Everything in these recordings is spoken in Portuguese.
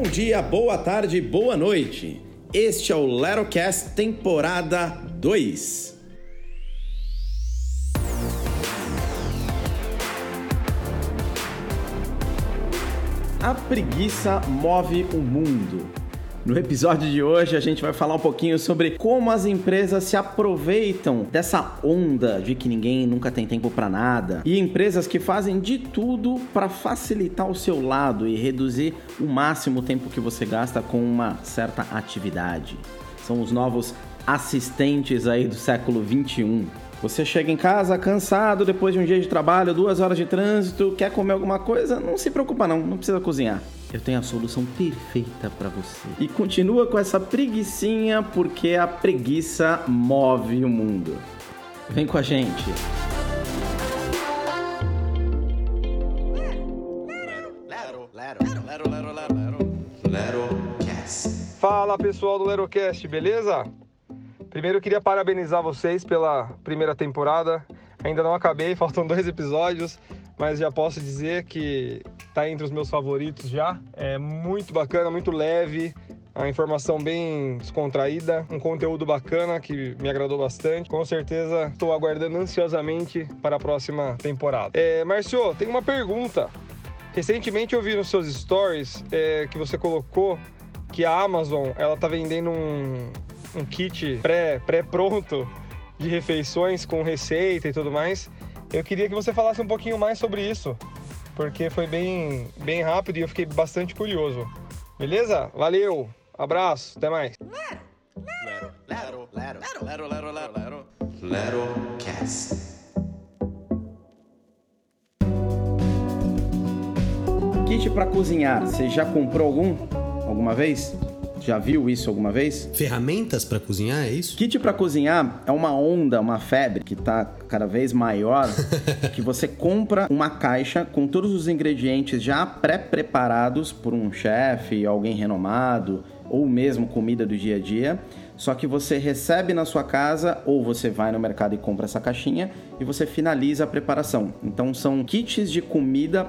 Bom dia, boa tarde, boa noite. Este é o Lerocast temporada 2. A preguiça move o mundo. No episódio de hoje a gente vai falar um pouquinho sobre como as empresas se aproveitam dessa onda de que ninguém nunca tem tempo para nada e empresas que fazem de tudo para facilitar o seu lado e reduzir o máximo o tempo que você gasta com uma certa atividade. São os novos assistentes aí do século 21. Você chega em casa cansado depois de um dia de trabalho, duas horas de trânsito, quer comer alguma coisa? Não se preocupa não, não precisa cozinhar. Eu tenho a solução perfeita para você. E continua com essa preguiçinha porque a preguiça move o mundo. Vem com a gente. Fala pessoal do Lerocast, beleza? Primeiro eu queria parabenizar vocês pela primeira temporada. Ainda não acabei, faltam dois episódios, mas já posso dizer que tá entre os meus favoritos já. É muito bacana, muito leve, a informação bem descontraída, um conteúdo bacana que me agradou bastante. Com certeza estou aguardando ansiosamente para a próxima temporada. É, Marcio, tem uma pergunta. Recentemente eu vi nos seus stories é, que você colocou que a Amazon ela tá vendendo um, um kit pré, pré-pronto de refeições com receita e tudo mais. Eu queria que você falasse um pouquinho mais sobre isso, porque foi bem, bem rápido e eu fiquei bastante curioso. Beleza? Valeu, abraço, até mais. Lero, lero, lero, lero, lero, lero, lero. Lerocast. Kit para cozinhar, você já comprou algum? Alguma vez? Já viu isso alguma vez? Ferramentas para cozinhar, é isso? Kit para cozinhar é uma onda, uma febre que tá cada vez maior, que você compra uma caixa com todos os ingredientes já pré-preparados por um chefe, alguém renomado, ou mesmo comida do dia a dia. Só que você recebe na sua casa ou você vai no mercado e compra essa caixinha e você finaliza a preparação. Então são kits de comida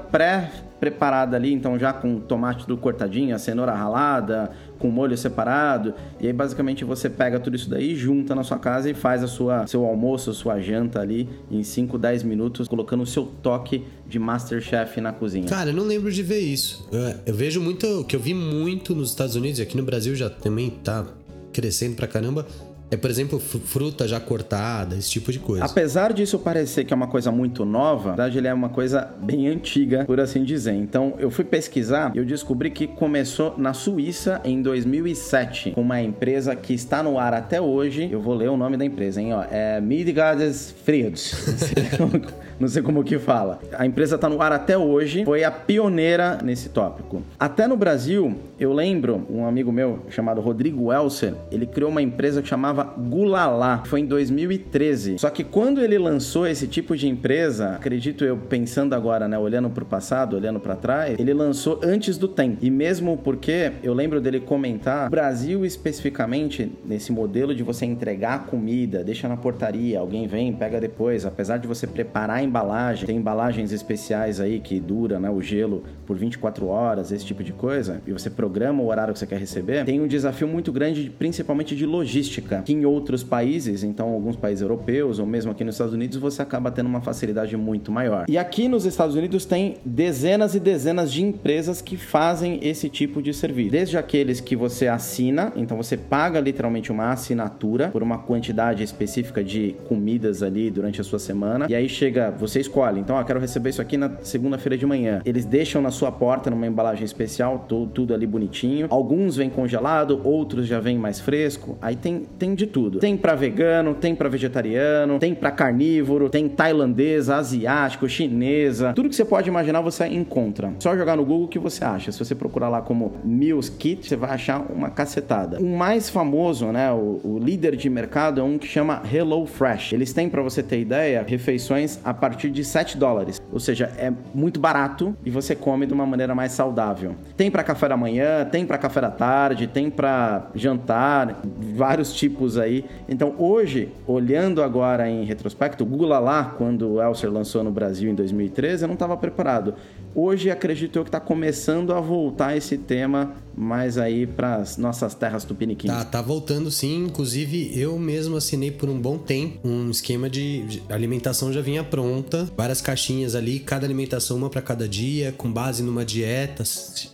pré-preparada ali, então já com tomate do cortadinho, a cenoura ralada, com molho separado. E aí basicamente você pega tudo isso daí, junta na sua casa e faz a sua seu almoço, sua janta ali em 5, 10 minutos, colocando o seu toque de Masterchef na cozinha. Cara, eu não lembro de ver isso. Eu, eu vejo muito, que eu vi muito nos Estados Unidos e aqui no Brasil já também tá crescendo pra caramba. É, por exemplo, fruta já cortada, esse tipo de coisa. Apesar disso parecer que é uma coisa muito nova, na verdade ele é uma coisa bem antiga, por assim dizer. Então eu fui pesquisar e eu descobri que começou na Suíça em 2007, com uma empresa que está no ar até hoje. Eu vou ler o nome da empresa, hein? Ó, é Midgardes Frieds. Não sei como que fala. A empresa está no ar até hoje, foi a pioneira nesse tópico. Até no Brasil, eu lembro, um amigo meu chamado Rodrigo Elser, ele criou uma empresa que chamava Gulalá. Foi em 2013. Só que quando ele lançou esse tipo de empresa, acredito eu, pensando agora, né, olhando para o passado, olhando para trás, ele lançou antes do tempo. E mesmo porque eu lembro dele comentar, o Brasil especificamente, nesse modelo de você entregar comida, deixa na portaria, alguém vem, pega depois, apesar de você preparar a embalagem, tem embalagens especiais aí que dura, né, o gelo por 24 horas, esse tipo de coisa, e você programa o horário que você quer receber, tem um desafio muito grande, principalmente de logística, em outros países, então alguns países europeus ou mesmo aqui nos Estados Unidos, você acaba tendo uma facilidade muito maior. E aqui nos Estados Unidos tem dezenas e dezenas de empresas que fazem esse tipo de serviço. Desde aqueles que você assina, então você paga literalmente uma assinatura por uma quantidade específica de comidas ali durante a sua semana, e aí chega, você escolhe, então, ó, quero receber isso aqui na segunda-feira de manhã. Eles deixam na sua porta numa embalagem especial, tudo, tudo ali bonitinho. Alguns vêm congelado, outros já vêm mais fresco. Aí tem, tem de tudo. Tem para vegano, tem para vegetariano, tem para carnívoro, tem tailandesa, asiático, chinesa. Tudo que você pode imaginar você encontra. Só jogar no Google que você acha. Se você procurar lá como Meals Kit, você vai achar uma cacetada. O mais famoso, né, o, o líder de mercado é um que chama Hello Fresh. Eles têm, para você ter ideia, refeições a partir de 7 dólares. Ou seja, é muito barato e você come de uma maneira mais saudável. Tem para café da manhã, tem para café da tarde, tem para jantar, vários tipos aí. Então, hoje, olhando agora em retrospecto, Gula lá, quando o Elser lançou no Brasil em 2013, eu não estava preparado. Hoje, acredito eu que está começando a voltar esse tema mais aí para as nossas terras tupiniquins. Tá, tá voltando sim. Inclusive, eu mesmo assinei por um bom tempo um esquema de alimentação já vinha pronta, várias caixinhas ali, cada alimentação uma para cada dia, com base numa dieta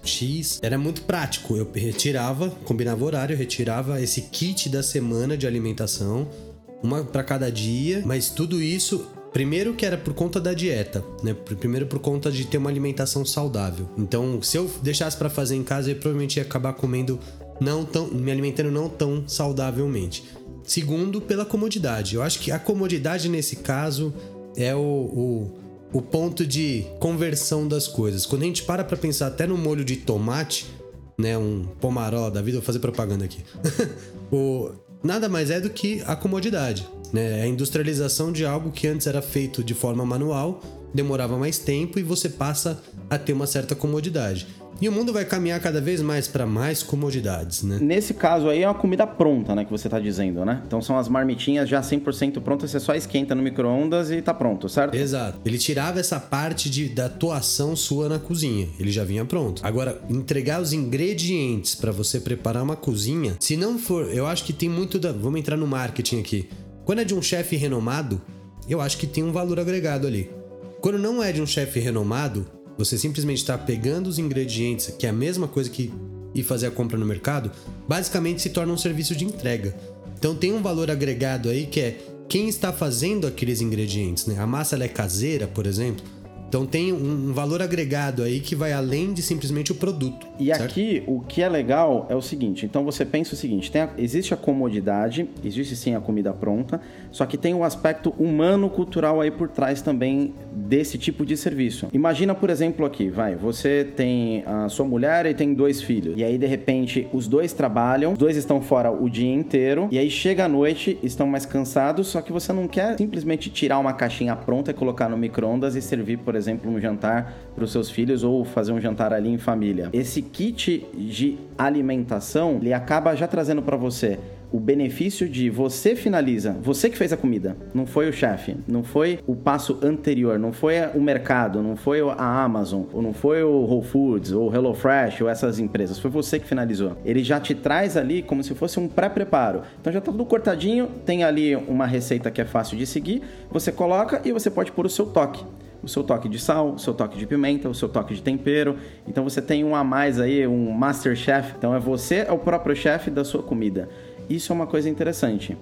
X. Era muito prático. Eu retirava, combinava horário, retirava esse kit da semana de alimentação, uma para cada dia, mas tudo isso Primeiro que era por conta da dieta, né? Primeiro por conta de ter uma alimentação saudável. Então, se eu deixasse para fazer em casa, eu provavelmente ia acabar comendo não tão, me alimentando não tão saudavelmente. Segundo, pela comodidade. Eu acho que a comodidade nesse caso é o, o, o ponto de conversão das coisas. Quando a gente para para pensar até no molho de tomate, né, um pomaró da vida, vou fazer propaganda aqui. o, nada mais é do que a comodidade. Né? A industrialização de algo que antes era feito de forma manual, demorava mais tempo e você passa a ter uma certa comodidade. E o mundo vai caminhar cada vez mais para mais comodidades, né? Nesse caso aí é uma comida pronta, né, que você tá dizendo, né? Então são as marmitinhas já 100% prontas, você só esquenta no micro-ondas e tá pronto, certo? Exato. Ele tirava essa parte de, da atuação sua na cozinha, ele já vinha pronto. Agora, entregar os ingredientes para você preparar uma cozinha, se não for, eu acho que tem muito da, vamos entrar no marketing aqui. Quando é de um chefe renomado, eu acho que tem um valor agregado ali. Quando não é de um chefe renomado, você simplesmente está pegando os ingredientes, que é a mesma coisa que ir fazer a compra no mercado, basicamente se torna um serviço de entrega. Então tem um valor agregado aí que é quem está fazendo aqueles ingredientes, né? A massa é caseira, por exemplo. Então tem um, valor agregado aí que vai além de simplesmente o produto. E certo? aqui o que é legal é o seguinte: então você pensa o seguinte, a, existe a comodidade, existe sim a comida pronta, só que tem um aspecto humano cultural aí por trás também desse tipo de serviço. Imagina, por exemplo, aqui, vai, você tem a sua mulher e tem dois filhos. E aí, de repente, os dois trabalham, os dois estão fora o dia inteiro, e aí chega a noite, estão mais cansados, só que você não quer simplesmente tirar uma caixinha pronta e colocar no micro-ondas e servir, por exemplo, um jantar para os seus filhos ou fazer um jantar ali em família. Esse kit de alimentação, ele acaba já trazendo para você o benefício de você finaliza, você que fez a comida, não foi o chefe, não foi o passo anterior, não foi o mercado, não foi a Amazon, ou não foi o Whole Foods, ou HelloFresh, ou essas empresas, foi você que finalizou. Ele já te traz ali como se fosse um pré-preparo. Então já tá tudo cortadinho, tem ali uma receita que é fácil de seguir, você coloca e você pode pôr o seu toque o seu toque de sal, o seu toque de pimenta, o seu toque de tempero. Então você tem um a mais aí, um master chef. Então é você é o próprio chefe da sua comida. Isso é uma coisa interessante,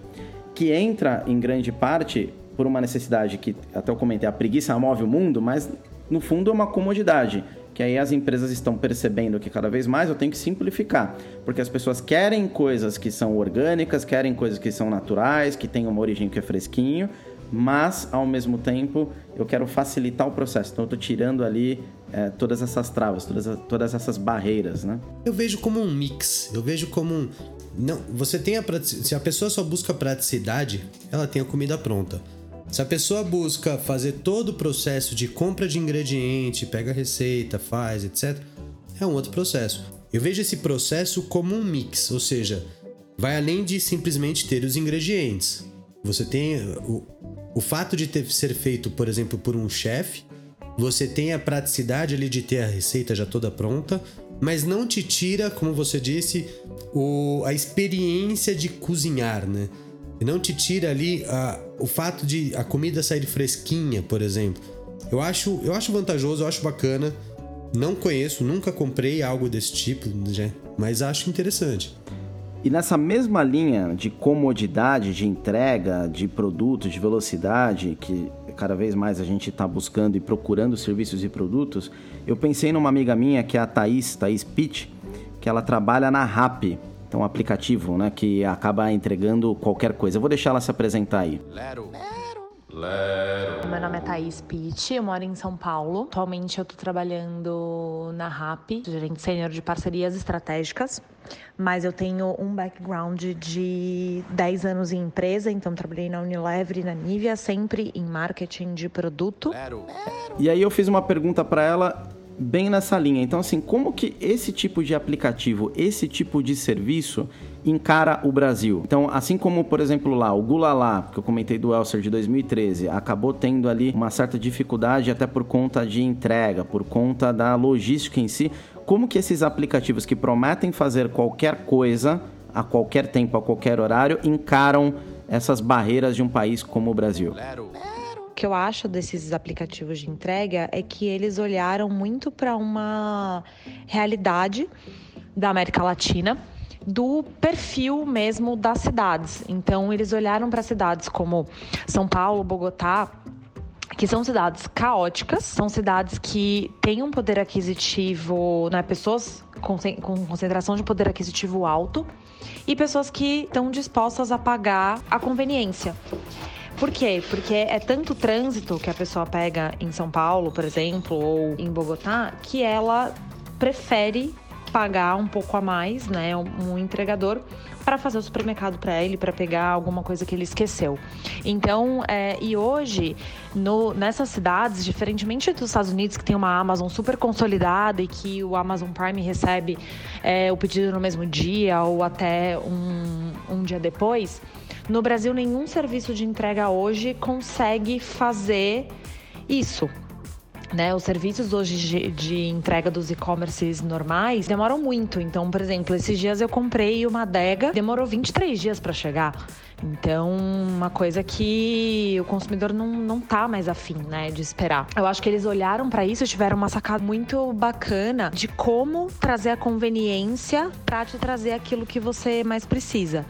que entra em grande parte por uma necessidade que até eu comentei, a preguiça move o mundo, mas no fundo é uma comodidade que aí as empresas estão percebendo que cada vez mais eu tenho que simplificar, porque as pessoas querem coisas que são orgânicas, querem coisas que são naturais, que têm uma origem que é fresquinho, mas ao mesmo tempo eu quero facilitar o processo. Então eu estou tirando ali é, todas essas travas, todas, todas essas barreiras, né? Eu vejo como um mix. Eu vejo como um não, você tem a se a pessoa só busca praticidade, ela tem a comida pronta. Se a pessoa busca fazer todo o processo de compra de ingrediente, pega a receita, faz, etc, é um outro processo. Eu vejo esse processo como um mix, ou seja, vai além de simplesmente ter os ingredientes. Você tem o, o fato de ter, ser feito, por exemplo, por um chefe, você tem a praticidade ali de ter a receita já toda pronta, mas não te tira, como você disse, o, a experiência de cozinhar, né? Não te tira ali a, o fato de a comida sair fresquinha, por exemplo. Eu acho, eu acho vantajoso, eu acho bacana. Não conheço, nunca comprei algo desse tipo, né? mas acho interessante. E nessa mesma linha de comodidade, de entrega, de produtos, de velocidade, que cada vez mais a gente está buscando e procurando serviços e produtos, eu pensei numa amiga minha que é a Thaís, Thaís Pitt, que ela trabalha na RAP, então um aplicativo né, que acaba entregando qualquer coisa. Eu vou deixar ela se apresentar aí. Lero. Lero. Meu nome é Thaís Pitt, eu moro em São Paulo. Atualmente eu tô trabalhando na RAP, gerente sênior de parcerias estratégicas, mas eu tenho um background de 10 anos em empresa, então trabalhei na Unilever e na Nivea, sempre em marketing de produto. Lero. E aí eu fiz uma pergunta para ela bem nessa linha. Então, assim, como que esse tipo de aplicativo, esse tipo de serviço encara o Brasil? Então, assim como, por exemplo, lá, o Gulalá, que eu comentei do Elser de 2013, acabou tendo ali uma certa dificuldade até por conta de entrega, por conta da logística em si. Como que esses aplicativos que prometem fazer qualquer coisa a qualquer tempo, a qualquer horário, encaram essas barreiras de um país como o Brasil? O que eu acho desses aplicativos de entrega é que eles olharam muito para uma realidade da América Latina, do perfil mesmo das cidades. Então, eles olharam para cidades como São Paulo, Bogotá, que são cidades caóticas, são cidades que têm um poder aquisitivo, né, pessoas com, concentração de poder aquisitivo alto e pessoas que estão dispostas a pagar a conveniência. Por quê? Porque é tanto trânsito que a pessoa pega em São Paulo, por exemplo, ou em Bogotá, que ela prefere pagar um pouco a mais, né, um entregador para fazer o supermercado para ele, para pegar alguma coisa que ele esqueceu. Então, é, e hoje no, nessas cidades, diferentemente dos Estados Unidos que tem uma Amazon super consolidada e que o Amazon Prime recebe é, o pedido no mesmo dia ou até um, um dia depois, no Brasil, nenhum serviço de entrega hoje consegue fazer isso. Né, os serviços hoje de, de entrega dos e-commerces normais demoram muito. Então, por exemplo, esses dias eu comprei uma adega, demorou 23 dias para chegar. Então, uma coisa que o consumidor não, não tá mais afim, né, de esperar. Eu acho que eles olharam para isso e tiveram uma sacada muito bacana de como trazer a conveniência para te trazer aquilo que você mais precisa.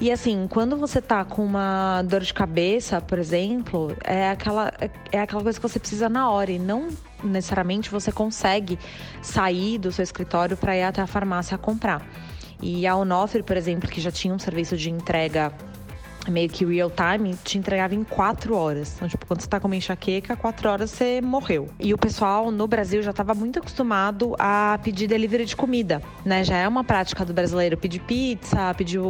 E assim, quando você tá com uma dor de cabeça, por exemplo, é aquela, é aquela coisa que você precisa na hora e não necessariamente você consegue sair do seu escritório para ir até a farmácia comprar. E a Onofre, por exemplo, que já tinha um serviço de entrega meio que real time, te entregava em quatro horas. Então, tipo, quando você tá com uma enxaqueca, quatro horas você morreu. E o pessoal no Brasil já estava muito acostumado a pedir delivery de comida, né? Já é uma prática do brasileiro pedir pizza, pedir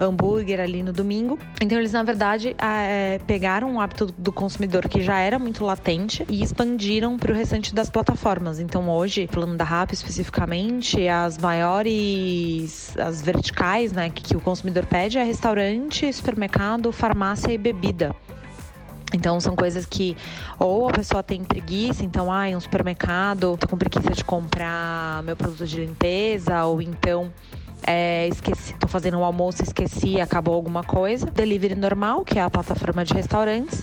hambúrguer ali no domingo. Então, eles, na verdade, é, pegaram um hábito do consumidor que já era muito latente e expandiram para o restante das plataformas. Então, hoje, falando da RAP especificamente, as maiores, as verticais, né, que, que o consumidor pede é restaurante, supermercado supermercado, farmácia e bebida. Então são coisas que ou a pessoa tem preguiça, então, ah, um supermercado, tô com preguiça de comprar meu produto de limpeza, ou então é, esqueci, tô fazendo um almoço, esqueci, acabou alguma coisa. Delivery normal, que é a plataforma de restaurantes.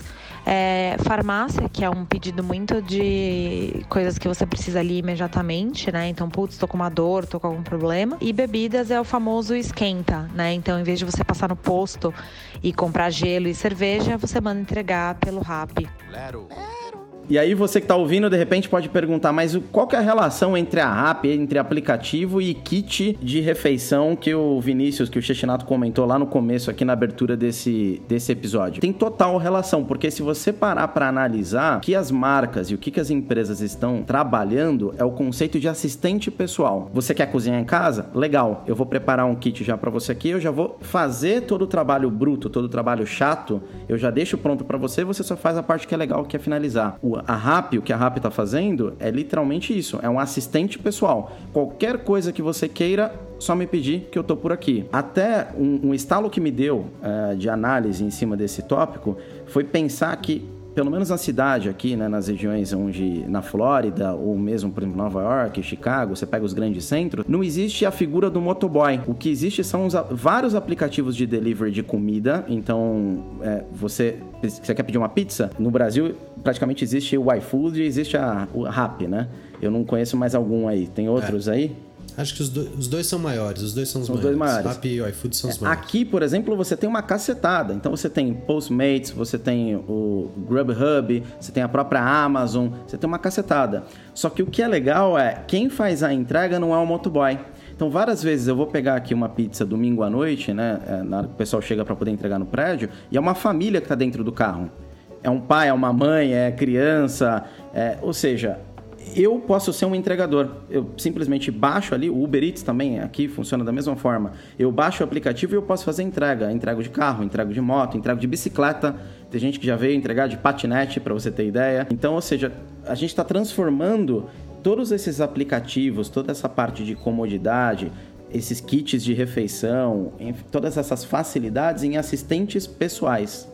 É, farmácia, que é um pedido muito de coisas que você precisa ali imediatamente, né? Então, putz, tô com uma dor, tô com algum problema. E bebidas é o famoso esquenta, né? Então, em vez de você passar no posto e comprar gelo e cerveja, você manda entregar pelo rap. Lero. E aí você que está ouvindo, de repente pode perguntar, mas qual que é a relação entre a app, entre aplicativo e kit de refeição que o Vinícius, que o Chechinato comentou lá no começo, aqui na abertura desse, desse episódio? Tem total relação, porque se você parar para analisar o que as marcas e o que, que as empresas estão trabalhando, é o conceito de assistente pessoal. Você quer cozinhar em casa? Legal, eu vou preparar um kit já para você aqui, eu já vou fazer todo o trabalho bruto, todo o trabalho chato, eu já deixo pronto para você, você só faz a parte que é legal, que é finalizar. A RAP, o que a RAP está fazendo, é literalmente isso: é um assistente pessoal. Qualquer coisa que você queira, só me pedir que eu tô por aqui. Até um, um estalo que me deu uh, de análise em cima desse tópico foi pensar que pelo menos na cidade aqui, né, nas regiões onde na Flórida ou mesmo por exemplo Nova York, Chicago, você pega os grandes centros, não existe a figura do motoboy. O que existe são os, vários aplicativos de delivery de comida. Então, é, você você quer pedir uma pizza? No Brasil, praticamente existe o iFood e existe a, o Rappi, né? Eu não conheço mais algum aí. Tem outros é. aí? Acho que os, do, os, dois são maiores, os dois são os são maiores. Dois maiores. E iFood são os é, maiores. Aqui, por exemplo, você tem uma cacetada. Então você tem Postmates, você tem o Grubhub, você tem a própria Amazon, você tem uma cacetada. Só que o que é legal é, quem faz a entrega não é o motoboy. Então, várias vezes eu vou pegar aqui uma pizza domingo à noite, né? É, na hora que o pessoal chega para poder entregar no prédio, e é uma família que está dentro do carro. É um pai, é uma mãe, é criança, é, ou seja, eu posso ser um entregador. Eu simplesmente baixo ali, o Uber Eats também aqui funciona da mesma forma. Eu baixo o aplicativo e eu posso fazer entrega. Entrego de carro, entrego de moto, entrego de bicicleta. Tem gente que já veio entregar de patinete, para você ter ideia. Então, ou seja, a gente está transformando todos esses aplicativos, toda essa parte de comodidade, esses kits de refeição, todas essas facilidades em assistentes pessoais.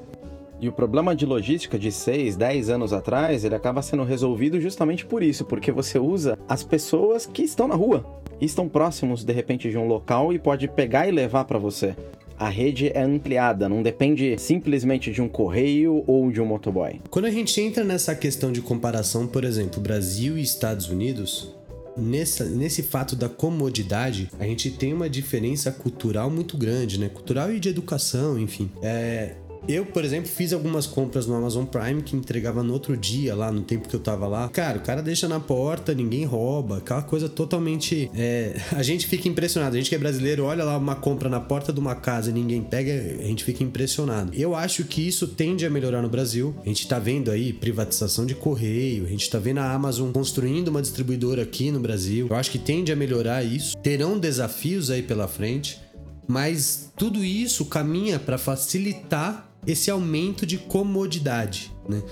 E o problema de logística de 6, 10 anos atrás, ele acaba sendo resolvido justamente por isso, porque você usa as pessoas que estão na rua, estão próximos de repente de um local e pode pegar e levar para você. A rede é ampliada, não depende simplesmente de um correio ou de um motoboy. Quando a gente entra nessa questão de comparação, por exemplo, Brasil e Estados Unidos, nessa, nesse fato da comodidade, a gente tem uma diferença cultural muito grande, né? Cultural e de educação, enfim. É, eu, por exemplo, fiz algumas compras no Amazon Prime que entregava no outro dia, lá no tempo que eu tava lá. Cara, o cara deixa na porta, ninguém rouba, aquela coisa totalmente. É... A gente fica impressionado. A gente que é brasileiro, olha lá uma compra na porta de uma casa e ninguém pega, a gente fica impressionado. Eu acho que isso tende a melhorar no Brasil. A gente tá vendo aí privatização de correio, a gente tá vendo a Amazon construindo uma distribuidora aqui no Brasil. Eu acho que tende a melhorar isso. Terão desafios aí pela frente. Mas tudo isso caminha para facilitar esse aumento de comodidade, né?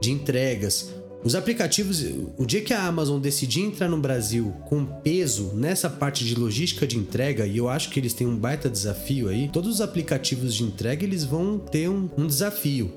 de entregas. Os aplicativos, o dia que a Amazon decidir entrar no Brasil com peso nessa parte de logística de entrega, e eu acho que eles têm um baita desafio aí, todos os aplicativos de entrega eles vão ter um, um desafio.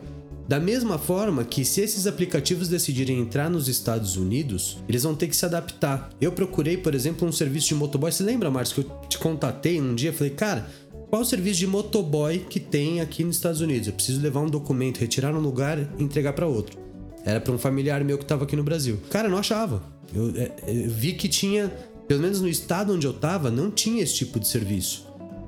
Da mesma forma que se esses aplicativos decidirem entrar nos Estados Unidos, eles vão ter que se adaptar. Eu procurei, por exemplo, um serviço de motoboy. Você lembra, Marcos, que eu te contatei um dia? Falei, cara, qual o serviço de motoboy que tem aqui nos Estados Unidos? Eu preciso levar um documento, retirar num lugar e entregar para outro. Era para um familiar meu que estava aqui no Brasil. Cara, não achava. Eu, é, eu, vi que tinha, pelo menos no estado onde eu estava, não tinha esse tipo de serviço.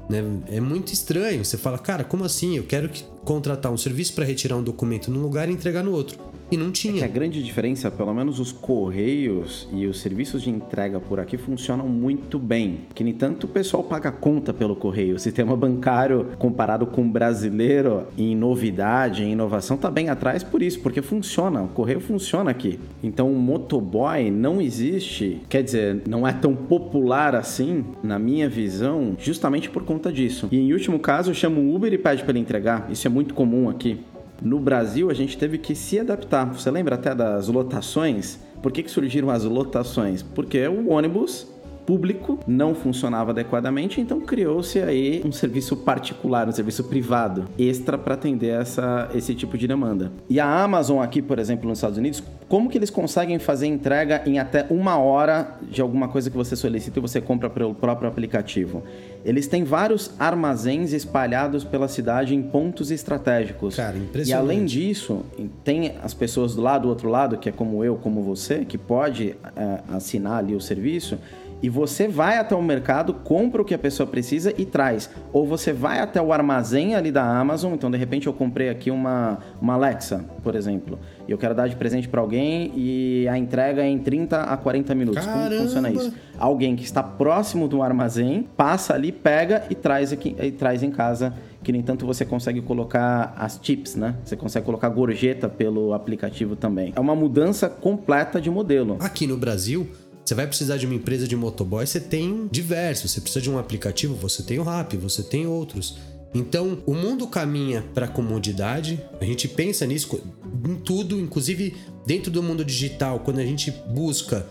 Né? É muito estranho. Você fala, cara, como assim? Eu quero que, contratar um serviço para retirar um documento num lugar e entregar no outro. E não tinha. É a grande diferença, pelo menos os correios e os serviços de entrega por aqui funcionam muito bem. Que nem tanto o pessoal paga conta pelo correio. O sistema bancário comparado com o brasileiro em novidade, em inovação, tá bem atrás por isso, porque funciona. O correio funciona aqui. Então o motoboy não existe, quer dizer, não é tão popular assim, na minha visão, justamente por conta disso. E em último caso, chama o Uber e pede para ele entregar. Isso é muito comum aqui. No Brasil, a gente teve que se adaptar. Você lembra até das lotações? Por que, que surgiram as lotações? Porque o ônibus público não funcionava adequadamente, então criou-se aí um serviço particular, um serviço privado extra para atender essa, esse tipo de demanda. E a Amazon aqui, por exemplo, nos Estados Unidos, como que eles conseguem fazer entrega em até uma hora de alguma coisa que você solicita e você compra pelo próprio aplicativo? Eles têm vários armazéns espalhados pela cidade em pontos estratégicos. Cara, impressionante. E além disso, tem as pessoas do lado do outro lado, que é como eu, como você, que pode é, assinar ali o serviço e você vai até o mercado, compra o que a pessoa precisa e traz. Ou você vai até o armazém ali da Amazon, então de repente eu comprei aqui uma, uma Alexa, por exemplo, e eu quero dar de presente para alguém e a entrega é em 30 a 40 minutos. Caramba. Como funciona isso? Alguém que está próximo do armazém, passa ali, pega e traz, aqui, e traz em casa que nem tanto você consegue colocar as chips, né? Você consegue colocar gorjeta pelo aplicativo também. É uma mudança completa de modelo. Aqui no Brasil, você vai precisar de uma empresa de motoboy, você tem diversos. Você precisa de um aplicativo, você tem o Rap, você tem outros. Então, o mundo caminha para a comodidade. A gente pensa nisso em tudo, inclusive dentro do mundo digital, quando a gente busca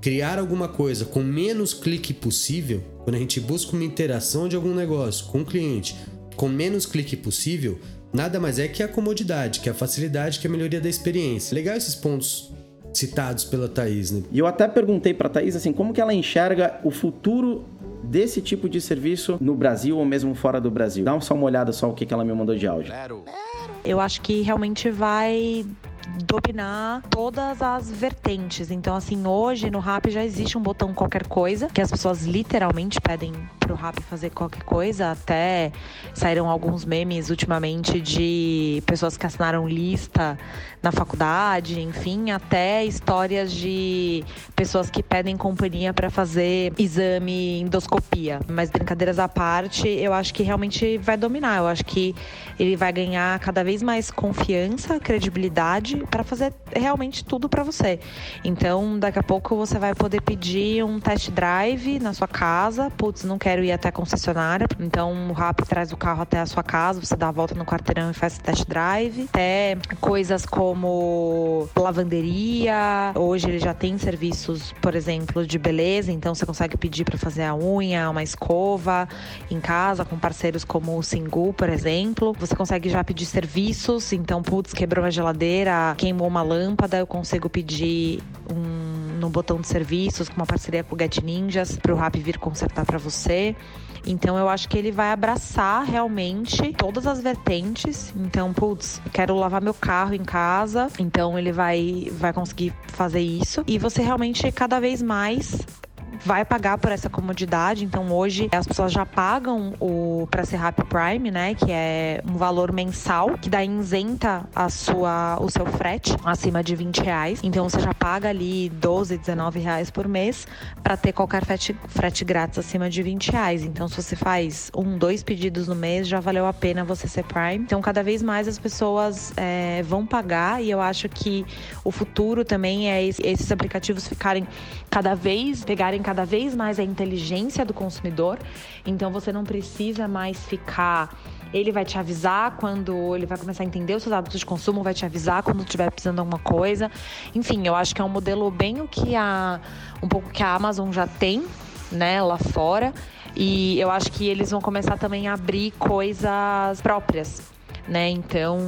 criar alguma coisa com menos clique possível, quando a gente busca uma interação de algum negócio com o cliente com menos clique possível, nada mais é que a comodidade, que a facilidade, que a melhoria da experiência. Legal esses pontos citados pela Thaís, né? E eu até perguntei para Thaís assim, como que ela enxerga o futuro desse tipo de serviço no Brasil ou mesmo fora do Brasil. Dá só uma olhada só o que, que ela me mandou de áudio. Eu acho que realmente vai dominar todas as vertentes. Então, assim, hoje no Rap já existe um botão qualquer coisa, que as pessoas literalmente pedem pro Rap fazer qualquer coisa. Até saíram alguns memes ultimamente de pessoas que assinaram lista na faculdade, enfim, até histórias de pessoas que pedem companhia para fazer exame endoscopia. Mas brincadeiras à parte, eu acho que realmente vai dominar. Eu acho que ele vai ganhar cada vez mais confiança, credibilidade comodidade para fazer realmente tudo para você. Então, daqui a pouco você vai poder pedir um test drive na sua casa. Putz, não quero ir até a concessionária. Então, o Rap traz o carro até a sua casa, você dá a volta no quarteirão e faz test drive. Até coisas como lavanderia. Hoje ele já tem serviços, por exemplo, de beleza, então você consegue pedir para fazer a unha, uma escova em casa com parceiros como o Singu, por exemplo. Você consegue já pedir serviços, então, putz, quebrou a geladeira, queimou uma lâmpada, eu consigo pedir um no botão de serviços com uma parceria com o Get Ninjas para o Rap vir consertar para você. Então eu acho que ele vai abraçar realmente todas as vertentes. Então, putz, quero lavar meu carro em casa, então ele vai vai conseguir fazer isso e você realmente cada vez mais vai pagar por essa comodidade. Então hoje as pessoas já pagam o para ser Happy Prime, né, que é um valor mensal que daí isenta a sua o seu frete acima de 20 reais. Então você já paga ali 12, 19 reais por mês para ter qualquer frete, frete grátis acima de 20 reais. Então se você faz um, dois pedidos no mês, já valeu a pena você ser Prime. Então cada vez mais as pessoas é, vão pagar e eu acho que o futuro também é esses aplicativos ficarem cada vez pegarem cada vez mais a inteligência do consumidor. Então você não precisa mais ficar ele vai te avisar quando ele vai começar a entender os seus hábitos de consumo, vai te avisar quando estiver precisando de alguma coisa. Enfim, eu acho que é um modelo bem o que a um pouco que a Amazon já tem, né, lá fora. E eu acho que eles vão começar também a abrir coisas próprias né? Então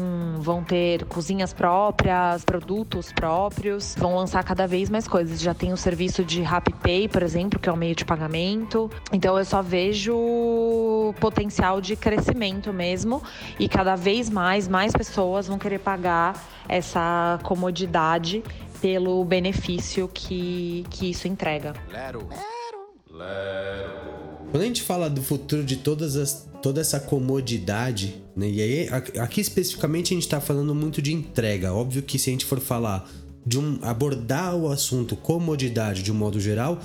vão ter cozinhas próprias, produtos próprios, vão lançar cada vez mais coisas. Já tem o serviço de Pay, por exemplo, que é o meio de pagamento. Então eu só vejo potencial de crescimento mesmo e cada vez mais mais pessoas vão querer pagar essa comodidade pelo benefício que, que isso entrega. Lero. Lero. Lero. Quando a gente fala do futuro de todas as, toda essa comodidade, né? E aí, aqui especificamente a gente está falando muito de entrega. Óbvio que se a gente for falar de um abordar o assunto comodidade de um modo geral,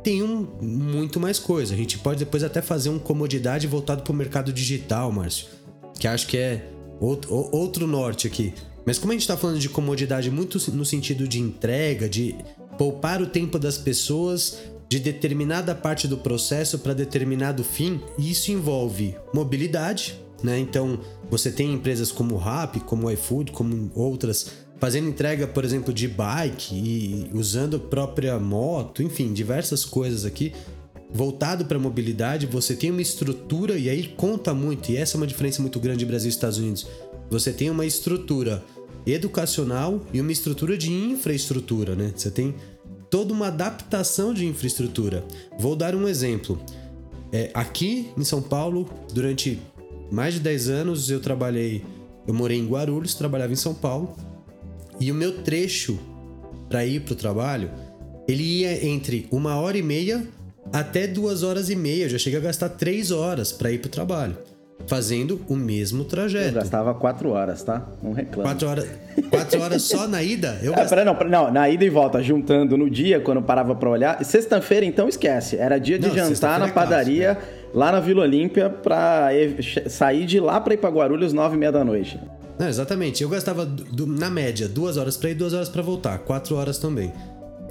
tem um, muito mais coisa. A gente pode depois até fazer um comodidade voltado para o mercado digital, Márcio, que acho que é outro, outro norte aqui. Mas como a gente está falando de comodidade muito no sentido de entrega, de poupar o tempo das pessoas de determinada parte do processo para determinado fim, e isso envolve mobilidade, né? Então, você tem empresas como o Rappi, como o iFood, como outras fazendo entrega, por exemplo, de bike e usando a própria moto, enfim, diversas coisas aqui voltado para mobilidade, você tem uma estrutura e aí conta muito, e essa é uma diferença muito grande de Brasil e Estados Unidos. Você tem uma estrutura educacional e uma estrutura de infraestrutura, né? Você tem toda uma adaptação de infraestrutura. Vou dar um exemplo. É, aqui em São Paulo, durante mais de 10 anos, eu trabalhei. Eu morei em Guarulhos, trabalhava em São Paulo. E o meu trecho para ir para o trabalho, ele ia entre uma hora e meia até duas horas e meia. Eu já cheguei a gastar três horas para ir para o trabalho fazendo o mesmo trajeto. Eu gastava quatro horas, tá? Não reclama. Quatro horas, quatro horas só na ida? Eu gast... é, não, não, na ida e volta, juntando no dia, quando parava pra olhar. Sexta-feira, então, esquece. Era dia de não, jantar na é padaria, clássico, né? lá na Vila Olímpia, pra sair de lá pra ir pra Guarulhos, nove e meia da noite. Não, exatamente. Eu gastava, do, na média, duas horas pra ir, duas horas pra voltar. Quatro horas também.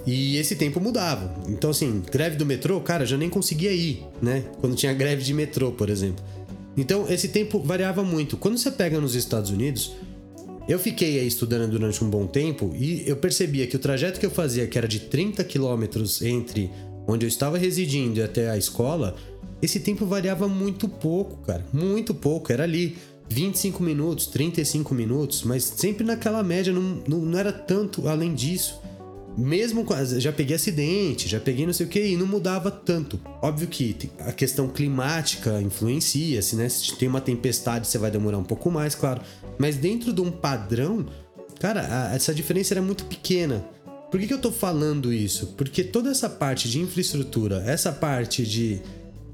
E esse tempo mudava. Então, assim, greve do metrô, cara, já nem conseguia ir, né? Quando tinha greve de metrô, por exemplo. Então, esse tempo variava muito. Quando você pega nos Estados Unidos, eu fiquei aí estudando durante um bom tempo e eu percebia que o trajeto que eu fazia, que era de 30 quilômetros entre onde eu estava residindo e até a escola, esse tempo variava muito pouco, cara. Muito pouco. Era ali 25 minutos, 35 minutos, mas sempre naquela média, não, não, não era tanto além disso mesmo já peguei acidente, já peguei não sei o que e não mudava tanto. Óbvio que a questão climática influencia, se, né, se tem uma tempestade você vai demorar um pouco mais, claro. Mas dentro de um padrão, cara, a, essa diferença era muito pequena. Por que, que eu tô falando isso? Porque toda essa parte de infraestrutura, essa parte de,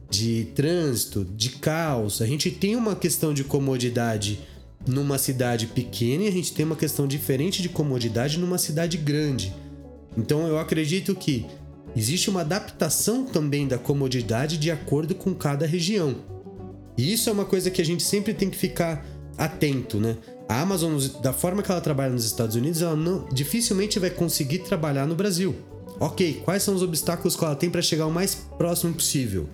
de trânsito, de caos, a gente tem uma questão de comodidade numa cidade pequena e a gente tem uma questão diferente de comodidade numa cidade grande. Então eu acredito que existe uma adaptação também da comodidade de acordo com cada região. E isso é uma coisa que a gente sempre tem que ficar atento, né? A Amazon, da forma que ela trabalha nos Estados Unidos, ela não, dificilmente vai conseguir trabalhar no Brasil. Ok, quais são os obstáculos que ela tem para chegar o mais próximo possível?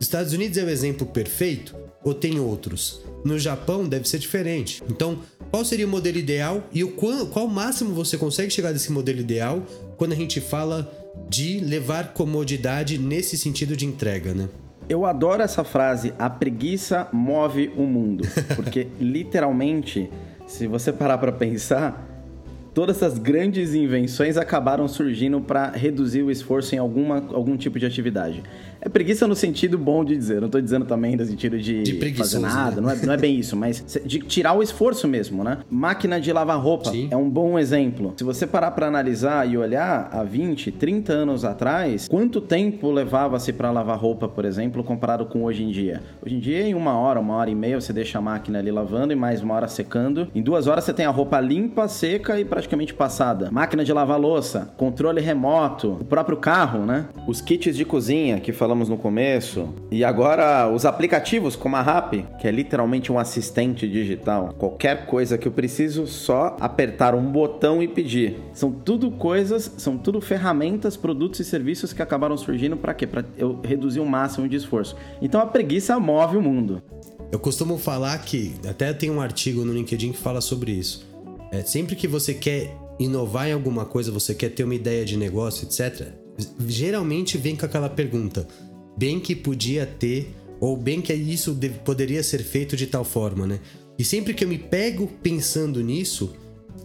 Estados Unidos é o exemplo perfeito ou tem outros? No Japão deve ser diferente. Então, qual seria o modelo ideal e o qual, qual máximo você consegue chegar desse modelo ideal quando a gente fala de levar comodidade nesse sentido de entrega, né? Eu adoro essa frase, a preguiça move o mundo, porque literalmente, se você parar para pensar, todas essas grandes invenções acabaram surgindo para reduzir o esforço em alguma, algum tipo de atividade. É preguiça no sentido bom de dizer, não tô dizendo também no sentido de, de fazer nada, né? não, é, não é bem isso, mas de tirar o esforço mesmo, né? Máquina de lavar roupa Sim. é um bom exemplo. Se você parar para analisar e olhar há 20, 30 anos atrás, quanto tempo levava-se para lavar roupa, por exemplo, comparado com hoje em dia? Hoje em dia, em uma hora, uma hora e meia, você deixa a máquina ali lavando e mais uma hora secando. Em duas horas você tem a roupa limpa, seca e praticamente passada. Máquina de lavar louça, controle remoto, o próprio carro, né? Os kits de cozinha que falamos falamos no começo. E agora os aplicativos como a Rap, que é literalmente um assistente digital. Qualquer coisa que eu preciso, só apertar um botão e pedir. São tudo coisas, são tudo ferramentas, produtos e serviços que acabaram surgindo para quê? Para eu reduzir o máximo de esforço. Então a preguiça move o mundo. Eu costumo falar que até tem um artigo no LinkedIn que fala sobre isso. É, sempre que você quer inovar em alguma coisa, você quer ter uma ideia de negócio, etc geralmente vem com aquela pergunta: bem que podia ter, ou bem que isso poderia ser feito de tal forma, né? E sempre que eu me pego pensando nisso,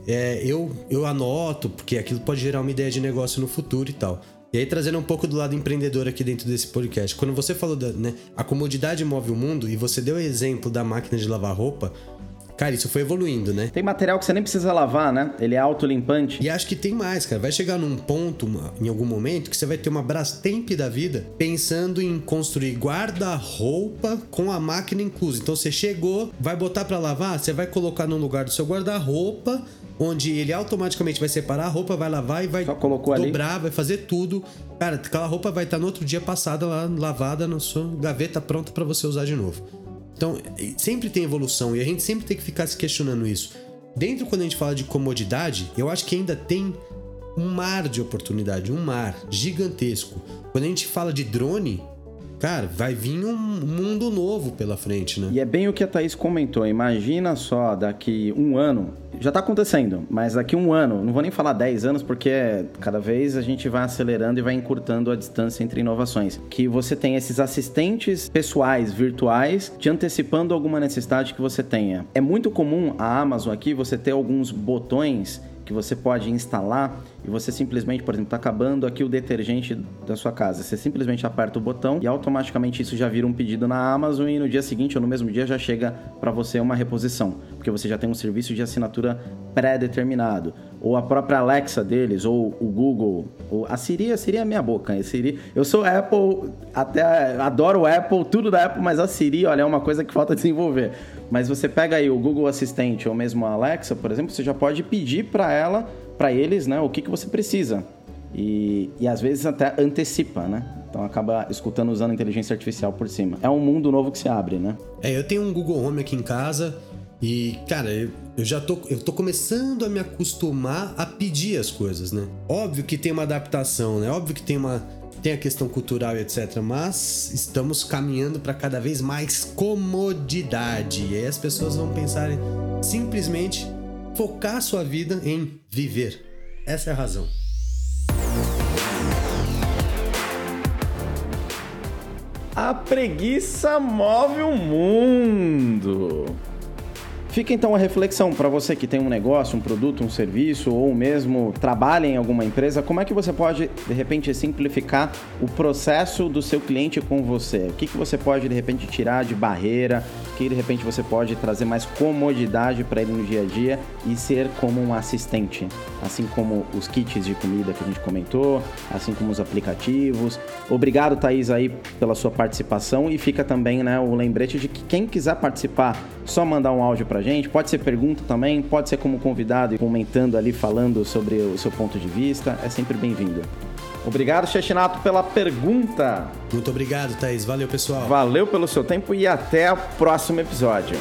é, eu, eu anoto, porque aquilo pode gerar uma ideia de negócio no futuro e tal. E aí, trazendo um pouco do lado empreendedor aqui dentro desse podcast. Quando você falou da né, a comodidade move o mundo e você deu o exemplo da máquina de lavar roupa, Cara, isso foi evoluindo, né? Tem material que você nem precisa lavar, né? Ele é autolimpante. E acho que tem mais, cara. Vai chegar num ponto, em algum momento, que você vai ter uma Brastemp da vida pensando em construir guarda-roupa com a máquina inclusa. Então você chegou, vai botar para lavar, você vai colocar no lugar do seu guarda-roupa onde ele automaticamente vai separar a roupa, vai lavar e vai dobrar, ali. vai fazer tudo. Cara, aquela roupa vai estar no outro dia passada lá, lavada na sua gaveta, pronta para você usar de novo. Então, sempre tem evolução e a gente sempre tem que ficar se questionando isso. Dentro, quando a gente fala de comodidade, eu acho que ainda tem um mar de oportunidade, um mar gigantesco. Quando a gente fala de drone, cara, vai vir um mundo novo pela frente, né? E é bem o que a Thaís comentou. Imagina só, daqui um ano já está acontecendo, mas daqui um ano, não vou nem falar 10 anos, porque cada vez a gente vai acelerando e vai encurtando a distância entre inovações. Que você tem esses assistentes pessoais, virtuais, te antecipando alguma necessidade que você tenha. É muito comum a Amazon aqui você ter alguns botões que você pode instalar e você simplesmente, por exemplo, está acabando aqui o detergente da sua casa. Você simplesmente aperta o botão e automaticamente isso já vira um pedido na Amazon e no dia seguinte ou no mesmo dia já chega para você uma reposição, porque você já tem um serviço de assinatura pré-determinado. Ou a própria Alexa deles, ou o Google, ou a Siri, a Siri é minha boca. A Siri, eu sou Apple, até adoro o Apple, tudo da Apple, mas a Siri, olha, é uma coisa que falta desenvolver. Mas você pega aí o Google Assistente ou mesmo a Alexa, por exemplo, você já pode pedir para ela, para eles, né, o que, que você precisa. E, e às vezes até antecipa, né? Então acaba escutando usando inteligência artificial por cima. É um mundo novo que se abre, né? É, eu tenho um Google Home aqui em casa e, cara, eu, eu já tô, eu tô começando a me acostumar a pedir as coisas, né? Óbvio que tem uma adaptação, né? Óbvio que tem uma tem a questão cultural e etc, mas estamos caminhando para cada vez mais comodidade. E aí as pessoas vão pensar em simplesmente focar sua vida em viver. Essa é a razão. A preguiça move o mundo. Fica então a reflexão para você que tem um negócio, um produto, um serviço ou mesmo trabalha em alguma empresa, como é que você pode de repente simplificar o processo do seu cliente com você? O que, que você pode de repente tirar de barreira? O que de repente você pode trazer mais comodidade para ele no dia a dia e ser como um assistente, assim como os kits de comida que a gente comentou, assim como os aplicativos. Obrigado, Thaís, aí pela sua participação e fica também né, o lembrete de que quem quiser participar, só mandar um áudio para pra gente. Pode ser pergunta também, pode ser como convidado e comentando ali, falando sobre o seu ponto de vista. É sempre bem-vindo. Obrigado, Chechinato, pela pergunta. Muito obrigado, Thaís. Valeu, pessoal. Valeu pelo seu tempo e até o próximo episódio.